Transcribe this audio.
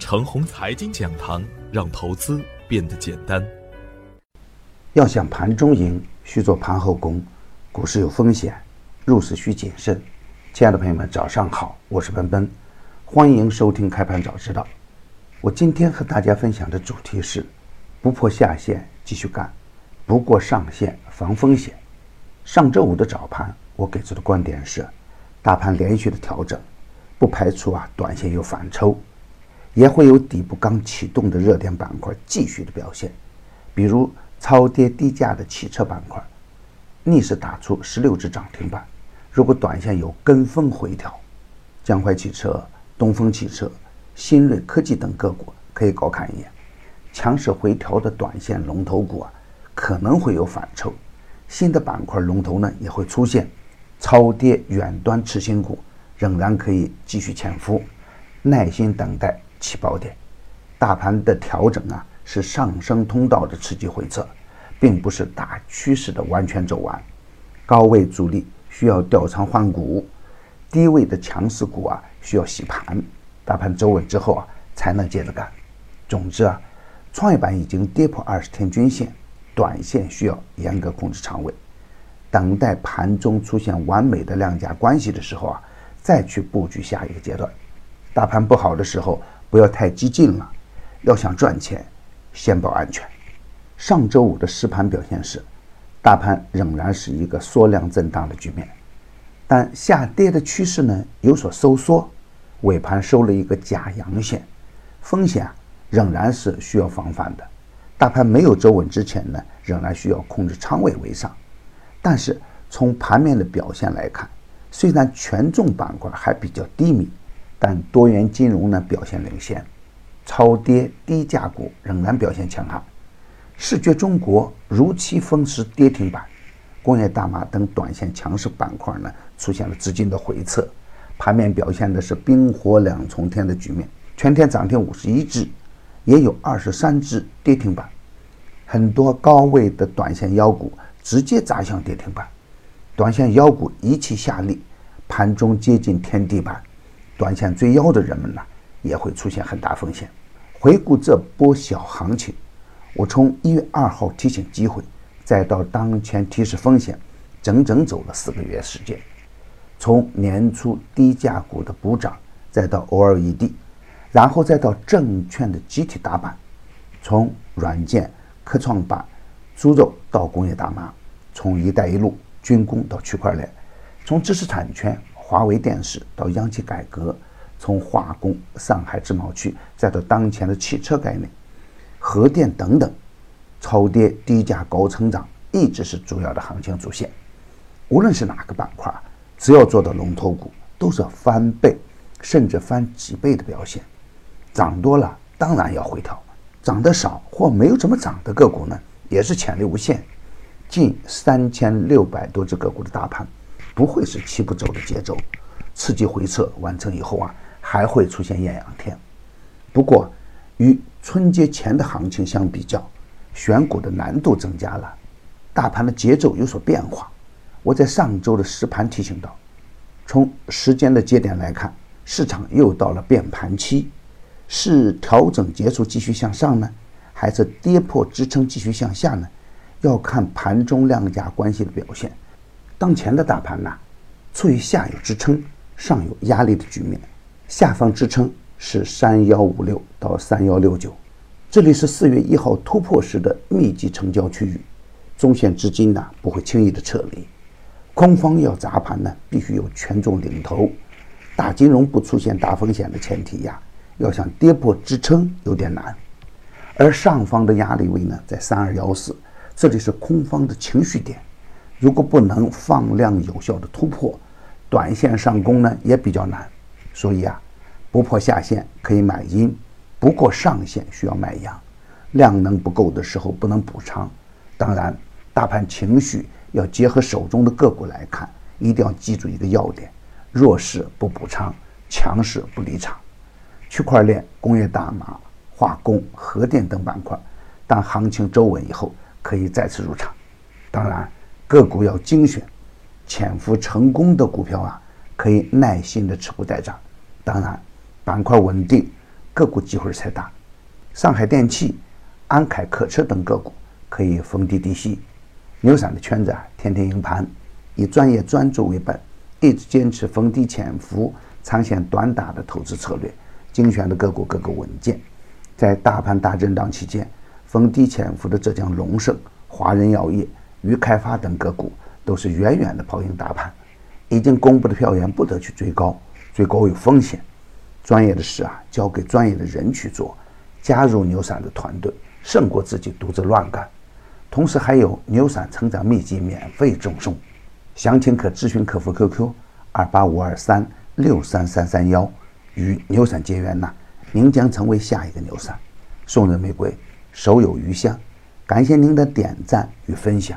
程红财经讲堂，让投资变得简单。要想盘中赢，需做盘后功。股市有风险，入市需谨慎。亲爱的朋友们，早上好，我是奔奔，欢迎收听开盘早知道。我今天和大家分享的主题是：不破下限继续干，不过上限防风险。上周五的早盘，我给出的观点是，大盘连续的调整，不排除啊短线有反抽，也会有底部刚启动的热点板块继续的表现，比如超跌低价的汽车板块，逆势打出十六只涨停板。如果短线有跟风回调，江淮汽车、东风汽车。新锐科技等个股可以高看一眼，强势回调的短线龙头股啊，可能会有反抽，新的板块龙头呢也会出现，超跌远端次新股仍然可以继续潜伏，耐心等待起爆点。大盘的调整啊是上升通道的刺激回撤，并不是大趋势的完全走完，高位阻力需要调仓换股，低位的强势股啊需要洗盘。大盘走稳之后啊，才能接着干。总之啊，创业板已经跌破二十天均线，短线需要严格控制仓位，等待盘中出现完美的量价关系的时候啊，再去布局下一个阶段。大盘不好的时候，不要太激进了。要想赚钱，先保安全。上周五的实盘表现是，大盘仍然是一个缩量震荡的局面，但下跌的趋势呢有所收缩。尾盘收了一个假阳线，风险仍然是需要防范的。大盘没有走稳之前呢，仍然需要控制仓位为上。但是从盘面的表现来看，虽然权重板块还比较低迷，但多元金融呢表现领先，超跌低价股仍然表现强悍。视觉中国如期封实跌停板，工业大麻等短线强势板块呢出现了资金的回撤。盘面表现的是冰火两重天的局面，全天涨停五十一只，也有二十三只跌停板，很多高位的短线妖股直接砸向跌停板，短线妖股一气下力，盘中接近天地板，短线追妖的人们呢也会出现很大风险。回顾这波小行情，我从一月二号提醒机会，再到当前提示风险，整整走了四个月时间。从年初低价股的补涨，再到 OLED，然后再到证券的集体打板，从软件、科创板、猪肉到工业大麻，从“一带一路”军工到区块链，从知识产权、华为电视到央企改革，从化工、上海自贸区，再到当前的汽车概念、核电等等，超跌低价高成长一直是主要的行情主线。无论是哪个板块。只要做到龙头股，都是翻倍甚至翻几倍的表现。涨多了当然要回调，涨得少或没有怎么涨的个股呢，也是潜力无限。近三千六百多只个股的大盘，不会是齐步走的节奏。刺激回撤完成以后啊，还会出现艳阳天。不过，与春节前的行情相比较，选股的难度增加了，大盘的节奏有所变化。我在上周的实盘提醒到，从时间的节点来看，市场又到了变盘期，是调整结束继续向上呢，还是跌破支撑继续向下呢？要看盘中量价关系的表现。当前的大盘呢，处于下有支撑、上有压力的局面，下方支撑是三幺五六到三幺六九，这里是四月一号突破时的密集成交区域，中线资金呢不会轻易的撤离。空方要砸盘呢，必须有权重领头，大金融不出现大风险的前提呀，要想跌破支撑有点难。而上方的压力位呢，在三二幺四，这里是空方的情绪点，如果不能放量有效的突破，短线上攻呢也比较难。所以啊，不破下限可以买阴，不过上限需要买阳，量能不够的时候不能补仓。当然，大盘情绪。要结合手中的个股来看，一定要记住一个要点：弱势不补仓，强势不离场。区块链、工业大麻、化工、核电等板块，当行情走稳以后，可以再次入场。当然，个股要精选，潜伏成功的股票啊，可以耐心的持股待涨。当然，板块稳定，个股机会才大。上海电气、安凯客车等个股可以逢低低吸。牛散的圈子啊，天天赢盘，以专业专注为本，一直坚持逢低潜伏、长线短打的投资策略，精选的个股个个稳健。在大盘大震荡期间，逢低潜伏的浙江龙盛、华人药业、渝开发等个股都是远远的跑赢大盘。已经公布的票源不得去追高，追高有风险。专业的事啊，交给专业的人去做。加入牛散的团队，胜过自己独自乱干。同时还有牛散成长秘籍免费赠送，详情可咨询客服 QQ 二八五二三六三三三幺。与牛散结缘呐，您将成为下一个牛散。送人玫瑰，手有余香。感谢您的点赞与分享，